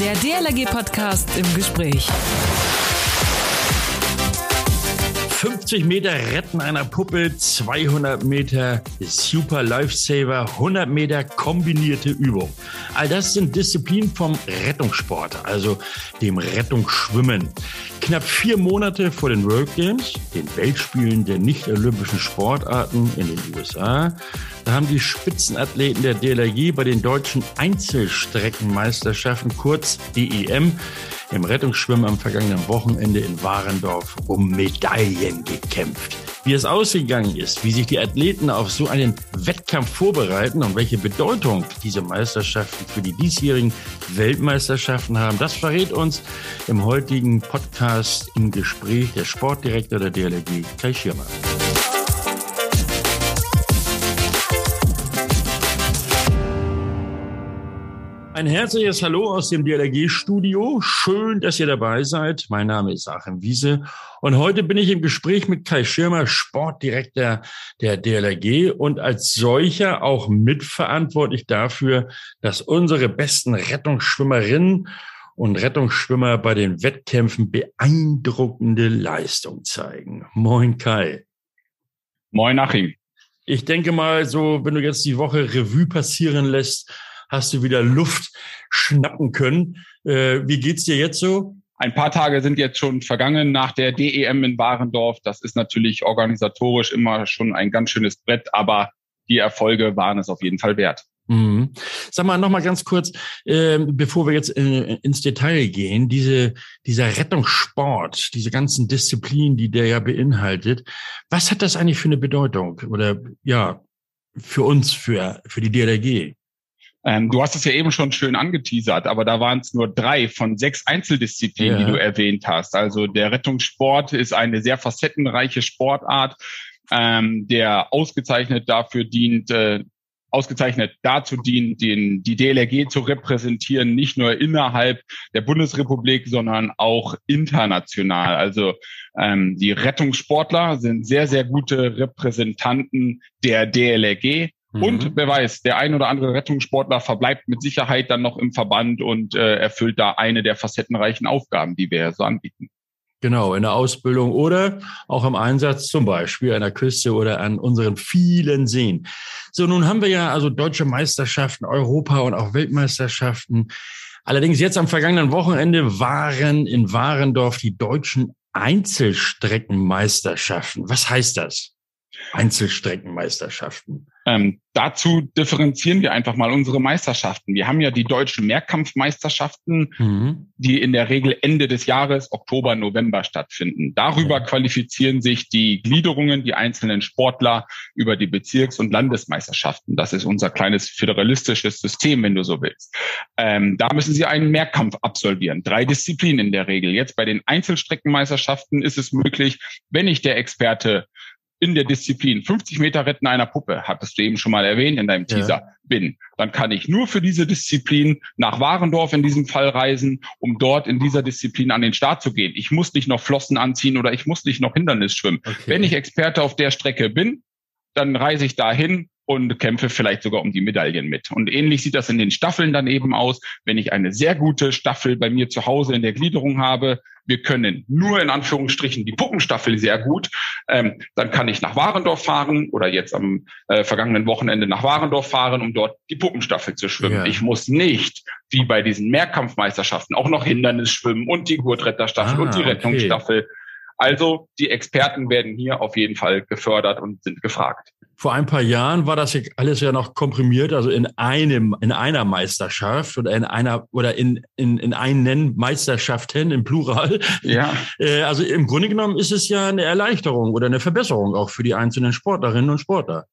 Der DLRG-Podcast im Gespräch. 50 Meter Retten einer Puppe, 200 Meter Super Lifesaver, 100 Meter kombinierte Übung. All das sind Disziplinen vom Rettungssport, also dem Rettungsschwimmen. Knapp vier Monate vor den World Games, den Weltspielen der nicht-olympischen Sportarten in den USA, da haben die Spitzenathleten der DLRG bei den deutschen Einzelstreckenmeisterschaften, kurz DEM, im Rettungsschwimmen am vergangenen Wochenende in Warendorf um Medaillen gekämpft. Wie es ausgegangen ist, wie sich die Athleten auf so einen Wettkampf vorbereiten und welche Bedeutung diese Meisterschaften für die diesjährigen Weltmeisterschaften haben, das verrät uns im heutigen Podcast im Gespräch der Sportdirektor der DLRG, Kai Schirmer. Ein herzliches Hallo aus dem DLRG-Studio. Schön, dass ihr dabei seid. Mein Name ist Achim Wiese und heute bin ich im Gespräch mit Kai Schirmer, Sportdirektor der DLRG und als solcher auch mitverantwortlich dafür, dass unsere besten Rettungsschwimmerinnen und Rettungsschwimmer bei den Wettkämpfen beeindruckende Leistung zeigen. Moin Kai. Moin Achim. Ich denke mal, so, wenn du jetzt die Woche Revue passieren lässt, hast du wieder Luft schnappen können. Äh, wie geht's dir jetzt so? Ein paar Tage sind jetzt schon vergangen nach der DEM in Warendorf. Das ist natürlich organisatorisch immer schon ein ganz schönes Brett, aber die Erfolge waren es auf jeden Fall wert. Mhm. Sag mal noch mal ganz kurz, äh, bevor wir jetzt in, ins Detail gehen, diese, dieser Rettungssport, diese ganzen Disziplinen, die der ja beinhaltet, was hat das eigentlich für eine Bedeutung oder ja für uns, für für die DLRG? Ähm, du hast es ja eben schon schön angeteasert, aber da waren es nur drei von sechs Einzeldisziplinen, ja. die du erwähnt hast. Also der Rettungssport ist eine sehr facettenreiche Sportart, ähm, der ausgezeichnet dafür dient, äh, ausgezeichnet dazu dient, den, die DLRG zu repräsentieren, nicht nur innerhalb der Bundesrepublik, sondern auch international. Also ähm, die Rettungssportler sind sehr, sehr gute Repräsentanten der DLRG Mhm. Und wer weiß, der ein oder andere Rettungssportler verbleibt mit Sicherheit dann noch im Verband und äh, erfüllt da eine der facettenreichen Aufgaben, die wir so anbieten. Genau, in der Ausbildung oder auch im Einsatz, zum Beispiel an der Küste oder an unseren vielen Seen. So, nun haben wir ja also deutsche Meisterschaften, Europa und auch Weltmeisterschaften. Allerdings jetzt am vergangenen Wochenende waren in Warendorf die deutschen Einzelstreckenmeisterschaften. Was heißt das? Einzelstreckenmeisterschaften. Ähm, dazu differenzieren wir einfach mal unsere Meisterschaften. Wir haben ja die deutschen Mehrkampfmeisterschaften, mhm. die in der Regel Ende des Jahres, Oktober, November stattfinden. Darüber mhm. qualifizieren sich die Gliederungen, die einzelnen Sportler über die Bezirks- und Landesmeisterschaften. Das ist unser kleines föderalistisches System, wenn du so willst. Ähm, da müssen sie einen Mehrkampf absolvieren. Drei Disziplinen in der Regel. Jetzt bei den Einzelstreckenmeisterschaften ist es möglich, wenn ich der Experte in der Disziplin 50 Meter Retten einer Puppe, hattest du eben schon mal erwähnt in deinem Teaser, ja. bin, dann kann ich nur für diese Disziplin nach Warendorf in diesem Fall reisen, um dort in dieser Disziplin an den Start zu gehen. Ich muss nicht noch Flossen anziehen oder ich muss nicht noch Hindernis schwimmen. Okay. Wenn ich Experte auf der Strecke bin, dann reise ich dahin und kämpfe vielleicht sogar um die Medaillen mit. Und ähnlich sieht das in den Staffeln dann eben aus. Wenn ich eine sehr gute Staffel bei mir zu Hause in der Gliederung habe, wir können nur in Anführungsstrichen die Puppenstaffel sehr gut, ähm, dann kann ich nach Warendorf fahren oder jetzt am äh, vergangenen Wochenende nach Warendorf fahren, um dort die Puppenstaffel zu schwimmen. Ja. Ich muss nicht, wie bei diesen Mehrkampfmeisterschaften, auch noch Hindernis schwimmen und die Gurtretterstaffel ah, und die Rettungsstaffel. Okay. Also die Experten werden hier auf jeden Fall gefördert und sind gefragt. Vor ein paar Jahren war das alles ja noch komprimiert, also in einem, in einer Meisterschaft oder in einer oder in, in, in einen Meisterschaften im Plural. Ja. Äh, also im Grunde genommen ist es ja eine Erleichterung oder eine Verbesserung auch für die einzelnen Sportlerinnen und Sportler.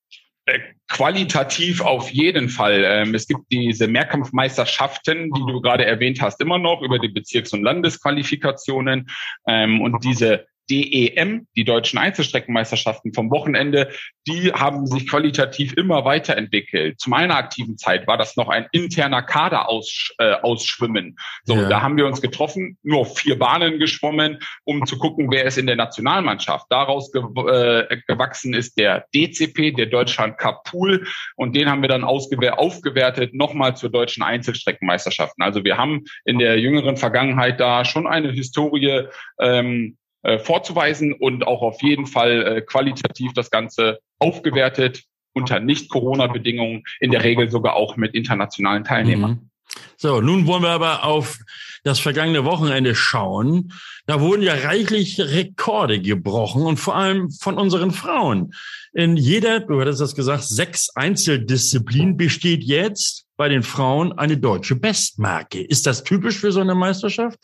Äh, qualitativ auf jeden Fall. Ähm, es gibt diese Mehrkampfmeisterschaften, die du gerade erwähnt hast, immer noch über die Bezirks- und Landesqualifikationen. Ähm, und diese DEM, die deutschen Einzelstreckenmeisterschaften vom Wochenende, die haben sich qualitativ immer weiterentwickelt. Zu meiner aktiven Zeit war das noch ein interner Kader aus, äh, ausschwimmen. So, ja. da haben wir uns getroffen, nur vier Bahnen geschwommen, um zu gucken, wer ist in der Nationalmannschaft. Daraus ge äh, gewachsen ist der DCP, der Deutschland Cup Pool, und den haben wir dann aufgewertet nochmal zur deutschen Einzelstreckenmeisterschaften. Also wir haben in der jüngeren Vergangenheit da schon eine Historie ähm, äh, vorzuweisen und auch auf jeden Fall äh, qualitativ das Ganze aufgewertet unter Nicht-Corona-Bedingungen, in der Regel sogar auch mit internationalen Teilnehmern. Mhm. So, nun wollen wir aber auf das vergangene Wochenende schauen. Da wurden ja reichlich Rekorde gebrochen und vor allem von unseren Frauen. In jeder, du hattest das gesagt, sechs Einzeldisziplinen besteht jetzt bei den Frauen eine deutsche Bestmarke. Ist das typisch für so eine Meisterschaft?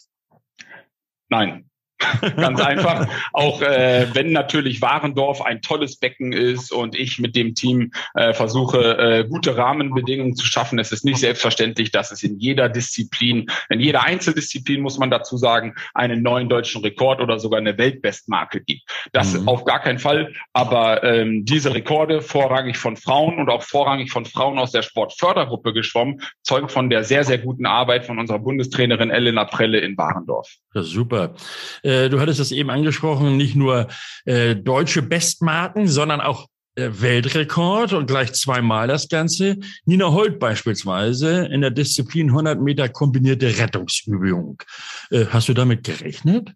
Nein, Ganz einfach. Auch äh, wenn natürlich Warendorf ein tolles Becken ist und ich mit dem Team äh, versuche, äh, gute Rahmenbedingungen zu schaffen, es ist nicht selbstverständlich, dass es in jeder Disziplin, in jeder Einzeldisziplin, muss man dazu sagen, einen neuen deutschen Rekord oder sogar eine Weltbestmarke gibt. Das mhm. auf gar keinen Fall. Aber ähm, diese Rekorde, vorrangig von Frauen und auch vorrangig von Frauen aus der Sportfördergruppe geschwommen, zeugen von der sehr, sehr guten Arbeit von unserer Bundestrainerin Elena Prelle in Warendorf. Ja, super. Äh, du hattest es eben angesprochen, nicht nur äh, deutsche Bestmarken, sondern auch äh, Weltrekord und gleich zweimal das Ganze. Nina Holt beispielsweise in der Disziplin 100 Meter kombinierte Rettungsübung. Äh, hast du damit gerechnet?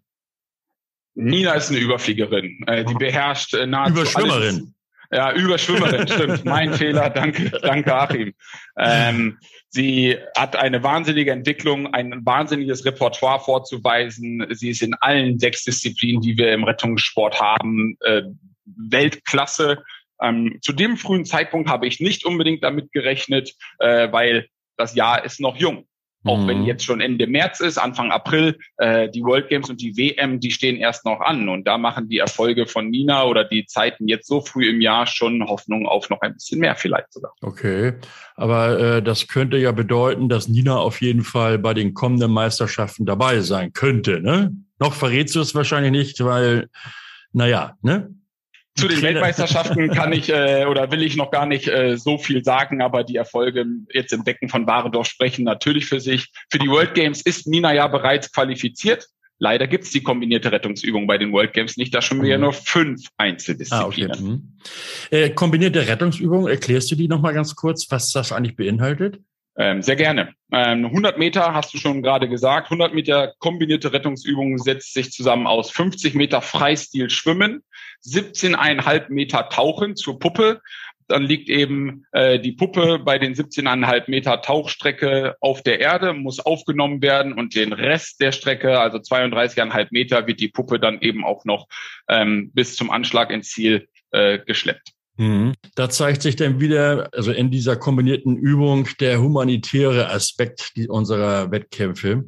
Nina ist eine Überfliegerin. Äh, die beherrscht äh, nahezu Überschwimmerin. Alles. Ja, Überschwimmerin, stimmt. Mein Fehler, danke, danke Achim. Ähm, sie hat eine wahnsinnige Entwicklung, ein wahnsinniges Repertoire vorzuweisen. Sie ist in allen sechs Disziplinen, die wir im Rettungssport haben, äh, Weltklasse. Ähm, zu dem frühen Zeitpunkt habe ich nicht unbedingt damit gerechnet, äh, weil das Jahr ist noch jung. Auch wenn mhm. jetzt schon Ende März ist, Anfang April, äh, die World Games und die WM, die stehen erst noch an. Und da machen die Erfolge von Nina oder die Zeiten jetzt so früh im Jahr schon Hoffnung auf noch ein bisschen mehr vielleicht sogar. Okay, aber äh, das könnte ja bedeuten, dass Nina auf jeden Fall bei den kommenden Meisterschaften dabei sein könnte. Ne? Noch verrätst du es wahrscheinlich nicht, weil, naja, ne? Zu den Weltmeisterschaften kann ich äh, oder will ich noch gar nicht äh, so viel sagen, aber die Erfolge jetzt im Becken von Warendorf sprechen natürlich für sich. Für die World Games ist Nina ja bereits qualifiziert. Leider gibt's die kombinierte Rettungsübung bei den World Games nicht. Da schon wir ja mhm. nur fünf Einzeldisziplinen. Ah, okay. mhm. äh, kombinierte Rettungsübung, erklärst du die nochmal ganz kurz, was das eigentlich beinhaltet? Ähm, sehr gerne. Ähm, 100 Meter hast du schon gerade gesagt. 100 Meter kombinierte Rettungsübung setzt sich zusammen aus 50 Meter Freistil Schwimmen, 17,5 Meter Tauchen zur Puppe. Dann liegt eben äh, die Puppe bei den 17,5 Meter Tauchstrecke auf der Erde, muss aufgenommen werden und den Rest der Strecke, also 32,5 Meter, wird die Puppe dann eben auch noch ähm, bis zum Anschlag ins Ziel äh, geschleppt. Mhm. Da zeigt sich dann wieder, also in dieser kombinierten Übung, der humanitäre Aspekt unserer Wettkämpfe.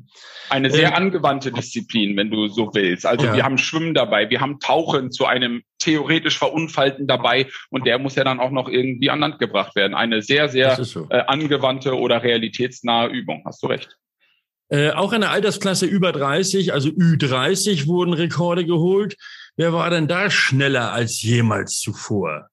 Eine sehr äh, angewandte Disziplin, wenn du so willst. Also ja. wir haben Schwimmen dabei, wir haben Tauchen zu einem theoretisch Verunfallten dabei und der muss ja dann auch noch irgendwie an Land gebracht werden. Eine sehr, sehr so. äh, angewandte oder realitätsnahe Übung, hast du recht. Äh, auch in der Altersklasse über 30, also Ü30, wurden Rekorde geholt. Wer war denn da schneller als jemals zuvor?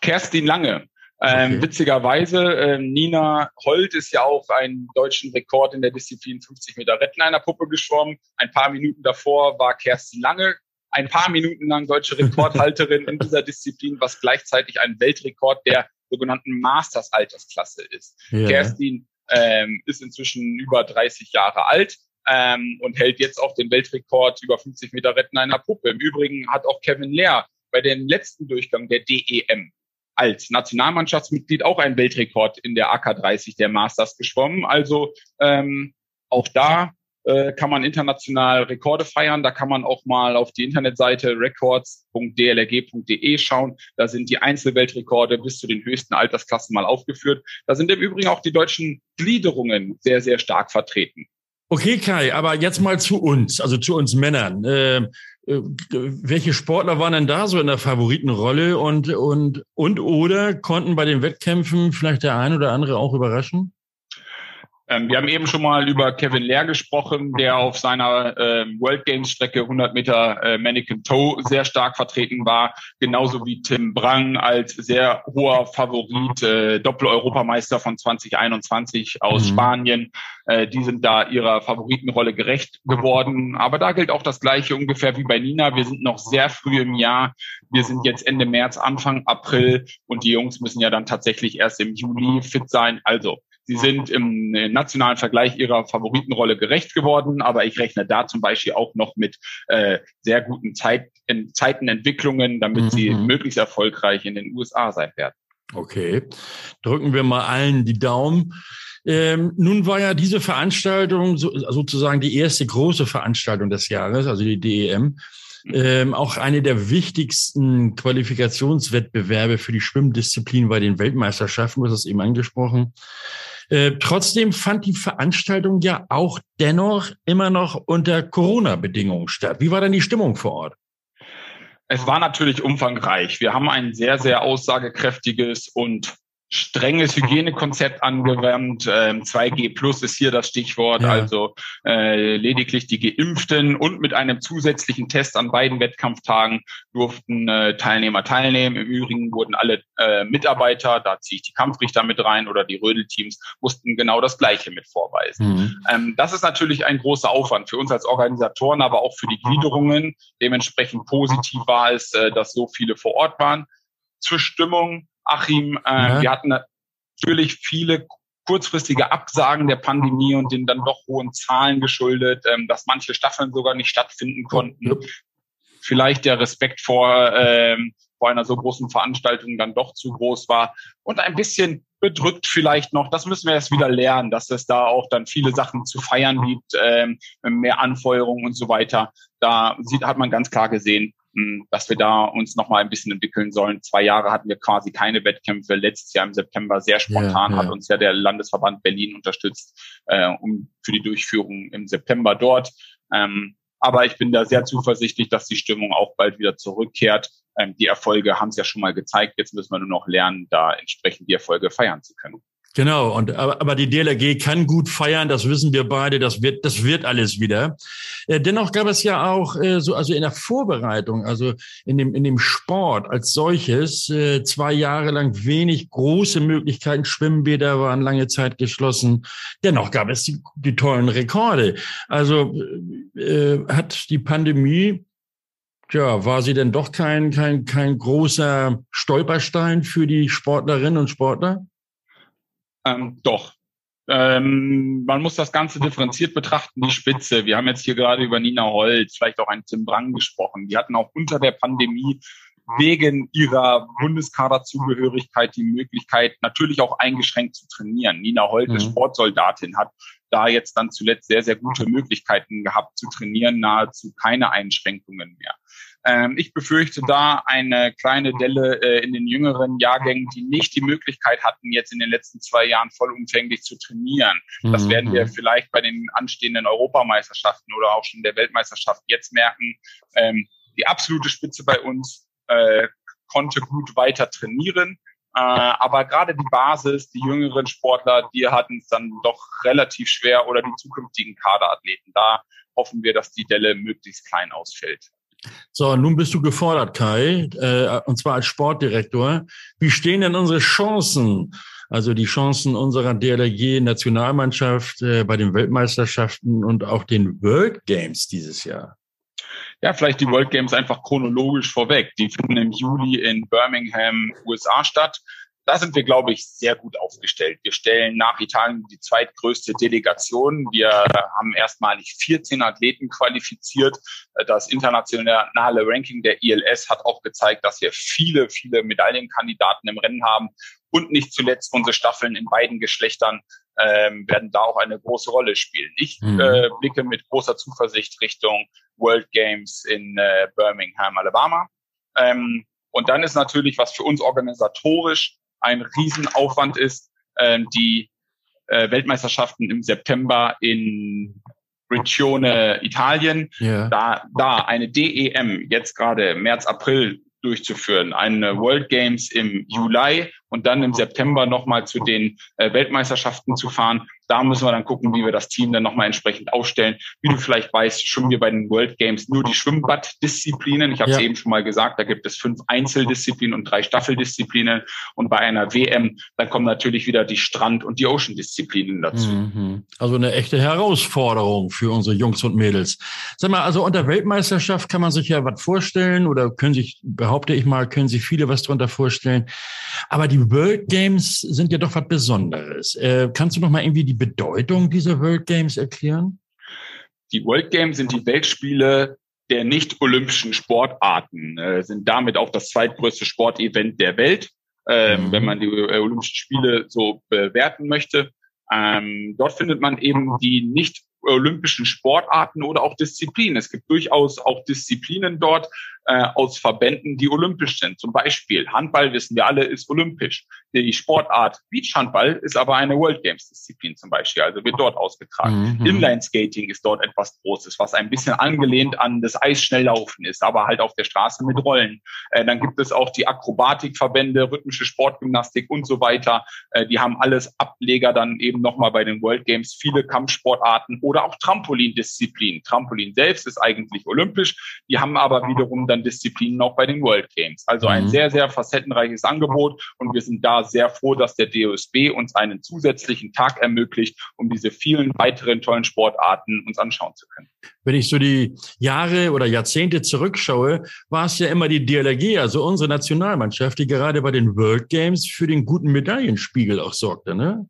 Kerstin Lange. Ähm, okay. Witzigerweise, äh, Nina Holt ist ja auch einen deutschen Rekord in der Disziplin 50 Meter Retten einer Puppe geschwommen. Ein paar Minuten davor war Kerstin Lange ein paar Minuten lang deutsche Rekordhalterin in dieser Disziplin, was gleichzeitig ein Weltrekord der sogenannten Masters-Altersklasse ist. Yeah. Kerstin ähm, ist inzwischen über 30 Jahre alt ähm, und hält jetzt auch den Weltrekord über 50 Meter Retten einer Puppe. Im Übrigen hat auch Kevin Lehr bei dem letzten Durchgang der DEM als Nationalmannschaftsmitglied auch einen Weltrekord in der AK30 der Masters geschwommen. Also ähm, auch da äh, kann man international Rekorde feiern. Da kann man auch mal auf die Internetseite records.dlrg.de schauen. Da sind die Einzelweltrekorde bis zu den höchsten Altersklassen mal aufgeführt. Da sind im Übrigen auch die deutschen Gliederungen sehr, sehr stark vertreten. Okay, Kai, aber jetzt mal zu uns, also zu uns Männern. Äh, äh, welche Sportler waren denn da so in der Favoritenrolle und, und, und oder konnten bei den Wettkämpfen vielleicht der ein oder andere auch überraschen? Ähm, wir haben eben schon mal über Kevin Lehr gesprochen, der auf seiner äh, World Games Strecke 100 Meter äh, Mannequin Toe sehr stark vertreten war, genauso wie Tim Brang als sehr hoher Favorit, äh, Doppel-Europameister von 2021 aus mhm. Spanien. Äh, die sind da ihrer Favoritenrolle gerecht geworden. Aber da gilt auch das Gleiche ungefähr wie bei Nina. Wir sind noch sehr früh im Jahr. Wir sind jetzt Ende März, Anfang April und die Jungs müssen ja dann tatsächlich erst im Juli fit sein. Also Sie sind im nationalen Vergleich ihrer Favoritenrolle gerecht geworden, aber ich rechne da zum Beispiel auch noch mit äh, sehr guten Zeit, in Zeitenentwicklungen, damit mhm. sie möglichst erfolgreich in den USA sein werden. Okay, drücken wir mal allen die Daumen. Ähm, nun war ja diese Veranstaltung so, sozusagen die erste große Veranstaltung des Jahres, also die DEM, ähm, auch eine der wichtigsten Qualifikationswettbewerbe für die Schwimmdisziplin bei den Weltmeisterschaften, du hast es eben angesprochen. Äh, trotzdem fand die Veranstaltung ja auch dennoch immer noch unter Corona-Bedingungen statt. Wie war denn die Stimmung vor Ort? Es war natürlich umfangreich. Wir haben ein sehr, sehr aussagekräftiges und strenges Hygienekonzept angewandt. Ähm, 2G Plus ist hier das Stichwort, ja. also äh, lediglich die Geimpften und mit einem zusätzlichen Test an beiden Wettkampftagen durften äh, Teilnehmer teilnehmen. Im Übrigen wurden alle äh, Mitarbeiter, da ziehe ich die Kampfrichter mit rein oder die Rödelteams, mussten genau das Gleiche mit vorweisen. Mhm. Ähm, das ist natürlich ein großer Aufwand für uns als Organisatoren, aber auch für die Gliederungen. Dementsprechend positiv war es, äh, dass so viele vor Ort waren. Zur Stimmung Achim. Äh, ja. Wir hatten natürlich viele kurzfristige Absagen der Pandemie und den dann doch hohen Zahlen geschuldet, ähm, dass manche Staffeln sogar nicht stattfinden konnten. Vielleicht der Respekt vor, ähm, vor einer so großen Veranstaltung dann doch zu groß war und ein bisschen bedrückt vielleicht noch. Das müssen wir erst wieder lernen, dass es da auch dann viele Sachen zu feiern gibt, ähm, mehr Anfeuerung und so weiter. Da sieht, hat man ganz klar gesehen, dass wir da uns noch mal ein bisschen entwickeln sollen. Zwei Jahre hatten wir quasi keine Wettkämpfe. Letztes Jahr im September sehr spontan ja, ja. hat uns ja der Landesverband Berlin unterstützt äh, um für die Durchführung im September dort. Ähm, aber ich bin da sehr zuversichtlich, dass die Stimmung auch bald wieder zurückkehrt. Ähm, die Erfolge haben es ja schon mal gezeigt. Jetzt müssen wir nur noch lernen, da entsprechend die Erfolge feiern zu können. Genau, und aber, aber die DLRG kann gut feiern, das wissen wir beide, das wird, das wird alles wieder. Äh, dennoch gab es ja auch äh, so, also in der Vorbereitung, also in dem, in dem Sport als solches, äh, zwei Jahre lang wenig große Möglichkeiten. Schwimmbäder waren lange Zeit geschlossen. Dennoch gab es die, die tollen Rekorde. Also äh, hat die Pandemie Tja, war sie denn doch kein, kein, kein großer Stolperstein für die Sportlerinnen und Sportler? Ähm, doch. Ähm, man muss das Ganze differenziert betrachten, die Spitze. Wir haben jetzt hier gerade über Nina Holz, vielleicht auch einen Tim Brang gesprochen. Die hatten auch unter der Pandemie wegen ihrer Bundeskaderzugehörigkeit die Möglichkeit, natürlich auch eingeschränkt zu trainieren. Nina Holte, mhm. Sportsoldatin, hat da jetzt dann zuletzt sehr, sehr gute Möglichkeiten gehabt zu trainieren, nahezu keine Einschränkungen mehr. Ähm, ich befürchte da eine kleine Delle äh, in den jüngeren Jahrgängen, die nicht die Möglichkeit hatten, jetzt in den letzten zwei Jahren vollumfänglich zu trainieren. Das mhm. werden wir vielleicht bei den anstehenden Europameisterschaften oder auch schon der Weltmeisterschaft jetzt merken. Ähm, die absolute Spitze bei uns äh, konnte gut weiter trainieren. Äh, aber gerade die Basis, die jüngeren Sportler, die hatten es dann doch relativ schwer oder die zukünftigen Kaderathleten. Da hoffen wir, dass die Delle möglichst klein ausfällt. So, nun bist du gefordert, Kai, äh, und zwar als Sportdirektor. Wie stehen denn unsere Chancen, also die Chancen unserer DLRG-Nationalmannschaft äh, bei den Weltmeisterschaften und auch den World Games dieses Jahr? Ja, vielleicht die World Games einfach chronologisch vorweg. Die finden im Juli in Birmingham, USA statt da sind wir, glaube ich, sehr gut aufgestellt. Wir stellen nach Italien die zweitgrößte Delegation. Wir haben erstmalig 14 Athleten qualifiziert. Das internationale Ranking der ILS hat auch gezeigt, dass wir viele, viele Medaillenkandidaten im Rennen haben. Und nicht zuletzt unsere Staffeln in beiden Geschlechtern ähm, werden da auch eine große Rolle spielen. Ich mhm. äh, blicke mit großer Zuversicht Richtung World Games in äh, Birmingham, Alabama. Ähm, und dann ist natürlich, was für uns organisatorisch ein Riesenaufwand ist, äh, die äh, Weltmeisterschaften im September in Regione Italien, yeah. da, da eine DEM jetzt gerade März, April durchzuführen, eine World Games im Juli und dann im September nochmal zu den äh, Weltmeisterschaften zu fahren. Da müssen wir dann gucken, wie wir das Team dann nochmal entsprechend aufstellen. Wie du vielleicht weißt, schwimmen wir bei den World Games nur die Schwimmbaddisziplinen. Ich habe es ja. eben schon mal gesagt, da gibt es fünf Einzeldisziplinen und drei Staffeldisziplinen. Und bei einer WM, dann kommen natürlich wieder die Strand- und die Ocean-Disziplinen dazu. Mhm. Also eine echte Herausforderung für unsere Jungs und Mädels. Sag mal, also unter Weltmeisterschaft kann man sich ja was vorstellen oder können sich, behaupte ich mal, können sich viele was darunter vorstellen. Aber die World Games sind ja doch was Besonderes. Äh, kannst du noch mal irgendwie die Bedeutung dieser World Games erklären? Die World Games sind die Weltspiele der nicht-olympischen Sportarten, äh, sind damit auch das zweitgrößte Sportevent der Welt, äh, mhm. wenn man die äh, Olympischen Spiele so bewerten möchte. Ähm, dort findet man eben die nicht olympischen Sportarten oder auch Disziplinen. Es gibt durchaus auch Disziplinen dort, äh, aus Verbänden, die olympisch sind. Zum Beispiel Handball, wissen wir alle, ist olympisch. Die Sportart Beachhandball ist aber eine World Games Disziplin zum Beispiel, also wird dort ausgetragen. Mhm. Inline Skating ist dort etwas Großes, was ein bisschen angelehnt an das Eisschnelllaufen ist, aber halt auf der Straße mit Rollen. Äh, dann gibt es auch die Akrobatikverbände, rhythmische Sportgymnastik und so weiter. Äh, die haben alles Ableger dann eben nochmal bei den World Games, viele Kampfsportarten oder auch Trampolindisziplinen. Trampolin selbst ist eigentlich olympisch, die haben aber wiederum dann anderen Disziplinen auch bei den World Games. Also ein mhm. sehr, sehr facettenreiches Angebot und wir sind da sehr froh, dass der DOSB uns einen zusätzlichen Tag ermöglicht, um diese vielen weiteren tollen Sportarten uns anschauen zu können. Wenn ich so die Jahre oder Jahrzehnte zurückschaue, war es ja immer die DLRG, also unsere Nationalmannschaft, die gerade bei den World Games für den guten Medaillenspiegel auch sorgte, ne?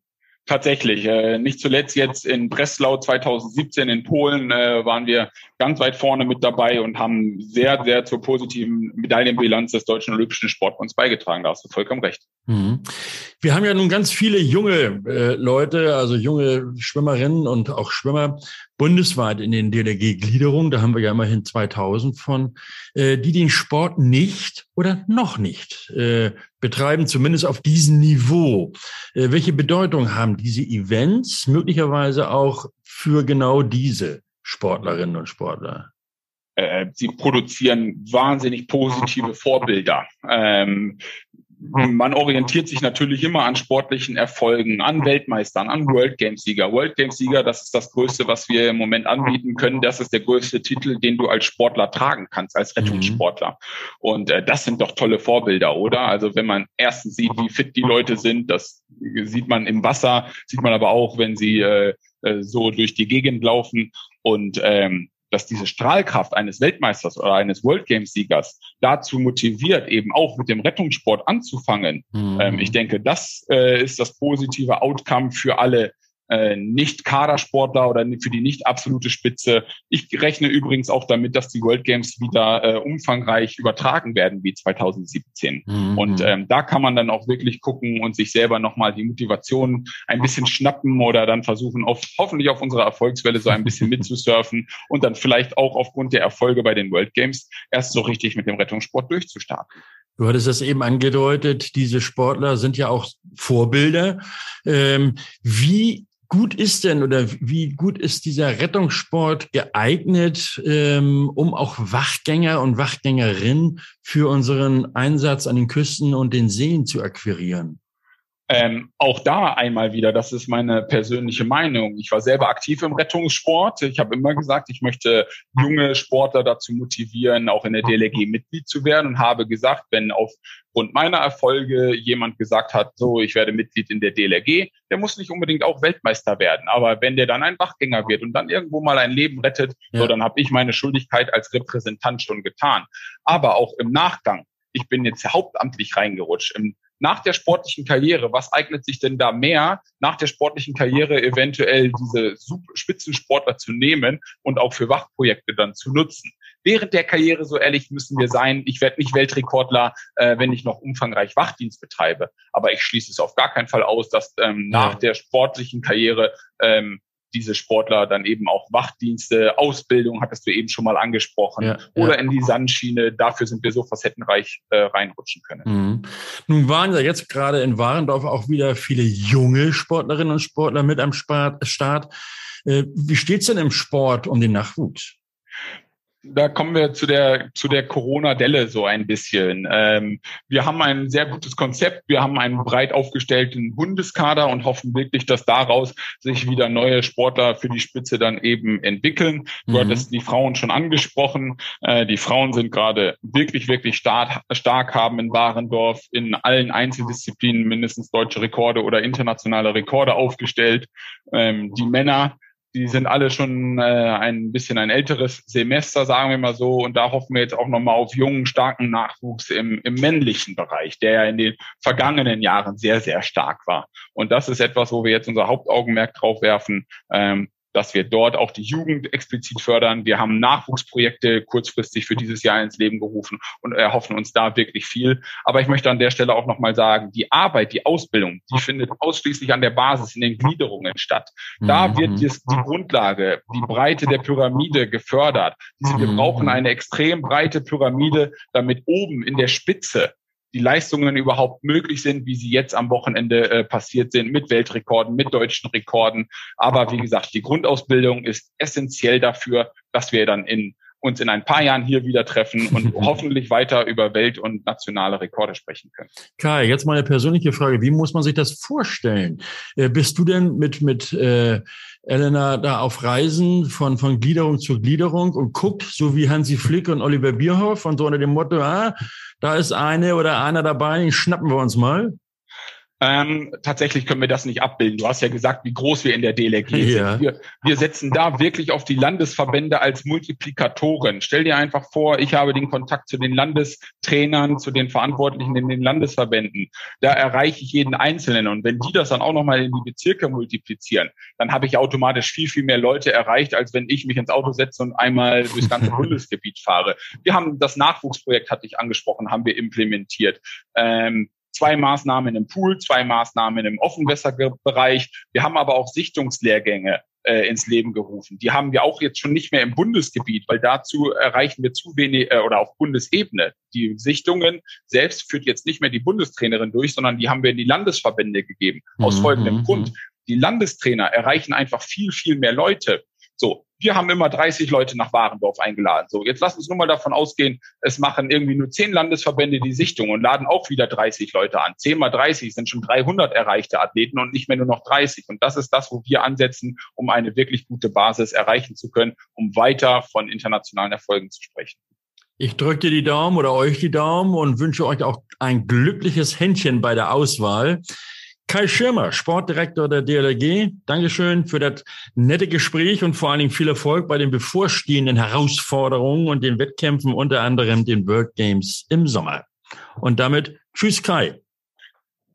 Tatsächlich. Äh, nicht zuletzt jetzt in Breslau 2017 in Polen äh, waren wir ganz weit vorne mit dabei und haben sehr, sehr zur positiven Medaillenbilanz des Deutschen Olympischen Sportbunds beigetragen. Da hast du vollkommen recht. Mhm. Wir haben ja nun ganz viele junge äh, Leute, also junge Schwimmerinnen und auch Schwimmer bundesweit in den DLRG-Gliederungen. Da haben wir ja immerhin 2000 von, äh, die den Sport nicht oder noch nicht äh, betreiben, zumindest auf diesem Niveau. Äh, welche Bedeutung haben diese Events möglicherweise auch für genau diese Sportlerinnen und Sportler? Äh, sie produzieren wahnsinnig positive Vorbilder. Ähm, man orientiert sich natürlich immer an sportlichen Erfolgen, an Weltmeistern, an World Games Sieger. World Games Sieger, das ist das Größte, was wir im Moment anbieten können. Das ist der größte Titel, den du als Sportler tragen kannst, als Rettungssportler. Mhm. Und äh, das sind doch tolle Vorbilder, oder? Also wenn man erstens sieht, wie fit die Leute sind, das sieht man im Wasser, sieht man aber auch, wenn sie äh, äh so durch die Gegend laufen. Und ähm, dass diese Strahlkraft eines Weltmeisters oder eines World Games Siegers dazu motiviert, eben auch mit dem Rettungssport anzufangen. Mhm. Ähm, ich denke, das äh, ist das positive Outcome für alle äh, nicht Kadersportler oder für die nicht absolute Spitze. Ich rechne übrigens auch damit, dass die World Games wieder äh, umfangreich übertragen werden wie 2017. Mhm. Und ähm, da kann man dann auch wirklich gucken und sich selber nochmal die Motivation ein bisschen schnappen oder dann versuchen, auf, hoffentlich auf unserer Erfolgswelle so ein bisschen mitzusurfen und dann vielleicht auch aufgrund der Erfolge bei den World Games erst so richtig mit dem Rettungssport durchzustarten. Du hattest das eben angedeutet, diese Sportler sind ja auch Vorbilder. Ähm, wie gut ist denn oder wie gut ist dieser Rettungssport geeignet, ähm, um auch Wachgänger und Wachgängerinnen für unseren Einsatz an den Küsten und den Seen zu akquirieren? Ähm, auch da einmal wieder, das ist meine persönliche Meinung. Ich war selber aktiv im Rettungssport. Ich habe immer gesagt, ich möchte junge Sportler dazu motivieren, auch in der DLRG Mitglied zu werden und habe gesagt, wenn aufgrund meiner Erfolge jemand gesagt hat, so, ich werde Mitglied in der DLRG, der muss nicht unbedingt auch Weltmeister werden. Aber wenn der dann ein Wachgänger wird und dann irgendwo mal ein Leben rettet, ja. so, dann habe ich meine Schuldigkeit als Repräsentant schon getan. Aber auch im Nachgang, ich bin jetzt hauptamtlich reingerutscht. Im nach der sportlichen Karriere, was eignet sich denn da mehr, nach der sportlichen Karriere eventuell diese Spitzensportler zu nehmen und auch für Wachprojekte dann zu nutzen? Während der Karriere, so ehrlich müssen wir sein, ich werde nicht Weltrekordler, äh, wenn ich noch umfangreich Wachdienst betreibe. Aber ich schließe es auf gar keinen Fall aus, dass ähm, nach der sportlichen Karriere ähm, diese Sportler dann eben auch Wachdienste, Ausbildung, hattest du eben schon mal angesprochen, ja, oder ja. in die Sandschiene. Dafür sind wir so facettenreich äh, reinrutschen können. Mhm. Nun waren ja jetzt gerade in Warendorf auch wieder viele junge Sportlerinnen und Sportler mit am Start. Äh, wie steht's denn im Sport um den Nachwuchs? Da kommen wir zu der zu der Corona-Delle so ein bisschen. Ähm, wir haben ein sehr gutes Konzept. Wir haben einen breit aufgestellten Bundeskader und hoffen wirklich, dass daraus sich wieder neue Sportler für die Spitze dann eben entwickeln. Du mhm. hattest die Frauen schon angesprochen. Äh, die Frauen sind gerade wirklich wirklich stark, stark haben in Warendorf in allen Einzeldisziplinen mindestens deutsche Rekorde oder internationale Rekorde aufgestellt. Ähm, die Männer die sind alle schon äh, ein bisschen ein älteres Semester, sagen wir mal so. Und da hoffen wir jetzt auch nochmal auf jungen, starken Nachwuchs im, im männlichen Bereich, der ja in den vergangenen Jahren sehr, sehr stark war. Und das ist etwas, wo wir jetzt unser Hauptaugenmerk drauf werfen, ähm, dass wir dort auch die Jugend explizit fördern. Wir haben Nachwuchsprojekte kurzfristig für dieses Jahr ins Leben gerufen und erhoffen uns da wirklich viel. Aber ich möchte an der Stelle auch nochmal sagen, die Arbeit, die Ausbildung, die findet ausschließlich an der Basis in den Gliederungen statt. Da mhm. wird jetzt die Grundlage, die Breite der Pyramide gefördert. Wir brauchen eine extrem breite Pyramide, damit oben in der Spitze die Leistungen überhaupt möglich sind, wie sie jetzt am Wochenende äh, passiert sind, mit Weltrekorden, mit deutschen Rekorden. Aber wie gesagt, die Grundausbildung ist essentiell dafür, dass wir dann in uns in ein paar Jahren hier wieder treffen und hoffentlich weiter über Welt- und nationale Rekorde sprechen können. Kai, jetzt mal eine persönliche Frage. Wie muss man sich das vorstellen? Äh, bist du denn mit, mit äh, Elena da auf Reisen von, von Gliederung zu Gliederung und guckt, so wie Hansi Flick und Oliver Bierhoff und so unter dem Motto, ah, da ist eine oder einer dabei, den schnappen wir uns mal? Ähm, tatsächlich können wir das nicht abbilden. Du hast ja gesagt, wie groß wir in der DLRG ja. sind. Wir, wir setzen da wirklich auf die Landesverbände als Multiplikatoren. Stell dir einfach vor, ich habe den Kontakt zu den Landestrainern, zu den Verantwortlichen in den Landesverbänden. Da erreiche ich jeden Einzelnen. Und wenn die das dann auch nochmal in die Bezirke multiplizieren, dann habe ich automatisch viel, viel mehr Leute erreicht, als wenn ich mich ins Auto setze und einmal durchs ganze Bundesgebiet fahre. Wir haben das Nachwuchsprojekt, hatte ich angesprochen, haben wir implementiert. Ähm, zwei Maßnahmen im Pool, zwei Maßnahmen im Offenwässerbereich. Wir haben aber auch Sichtungslehrgänge äh, ins Leben gerufen. Die haben wir auch jetzt schon nicht mehr im Bundesgebiet, weil dazu erreichen wir zu wenig äh, oder auf Bundesebene. Die Sichtungen selbst führt jetzt nicht mehr die Bundestrainerin durch, sondern die haben wir in die Landesverbände gegeben. Aus mhm. folgendem mhm. Grund. Die Landestrainer erreichen einfach viel, viel mehr Leute. So, wir haben immer 30 Leute nach Warendorf eingeladen. So, jetzt lass uns nur mal davon ausgehen, es machen irgendwie nur 10 Landesverbände die Sichtung und laden auch wieder 30 Leute an. 10 mal 30 sind schon 300 erreichte Athleten und nicht mehr nur noch 30. Und das ist das, wo wir ansetzen, um eine wirklich gute Basis erreichen zu können, um weiter von internationalen Erfolgen zu sprechen. Ich drücke dir die Daumen oder euch die Daumen und wünsche euch auch ein glückliches Händchen bei der Auswahl. Kai Schirmer, Sportdirektor der DLRG, Dankeschön für das nette Gespräch und vor allen Dingen viel Erfolg bei den bevorstehenden Herausforderungen und den Wettkämpfen, unter anderem den World Games im Sommer. Und damit Tschüss Kai.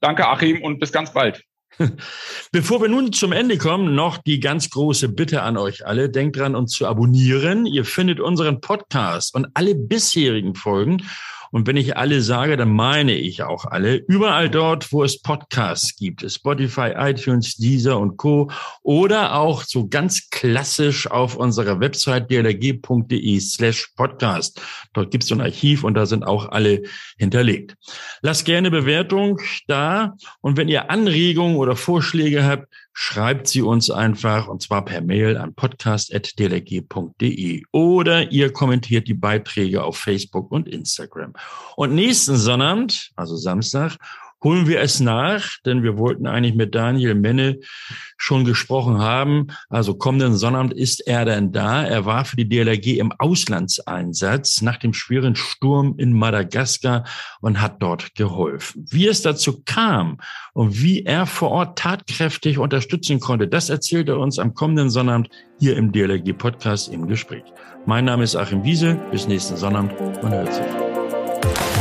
Danke Achim und bis ganz bald. Bevor wir nun zum Ende kommen, noch die ganz große Bitte an euch alle. Denkt dran, uns zu abonnieren. Ihr findet unseren Podcast und alle bisherigen Folgen und wenn ich alle sage, dann meine ich auch alle. Überall dort, wo es Podcasts gibt, Spotify, iTunes, Deezer und Co. Oder auch so ganz klassisch auf unserer Website dlg.de slash podcast. Dort gibt es so ein Archiv und da sind auch alle hinterlegt. Lasst gerne Bewertung da. Und wenn ihr Anregungen oder Vorschläge habt, schreibt sie uns einfach und zwar per Mail an podcast.dlg.de oder ihr kommentiert die Beiträge auf Facebook und Instagram. Und nächsten Sonnabend, also Samstag, holen wir es nach, denn wir wollten eigentlich mit Daniel Menne schon gesprochen haben. Also kommenden Sonnabend ist er dann da. Er war für die DLRG im Auslandseinsatz nach dem schweren Sturm in Madagaskar und hat dort geholfen. Wie es dazu kam und wie er vor Ort tatkräftig unterstützen konnte, das erzählt er uns am kommenden Sonnabend hier im DLRG Podcast im Gespräch. Mein Name ist Achim Wiese. Bis nächsten Sonnabend und hört sich.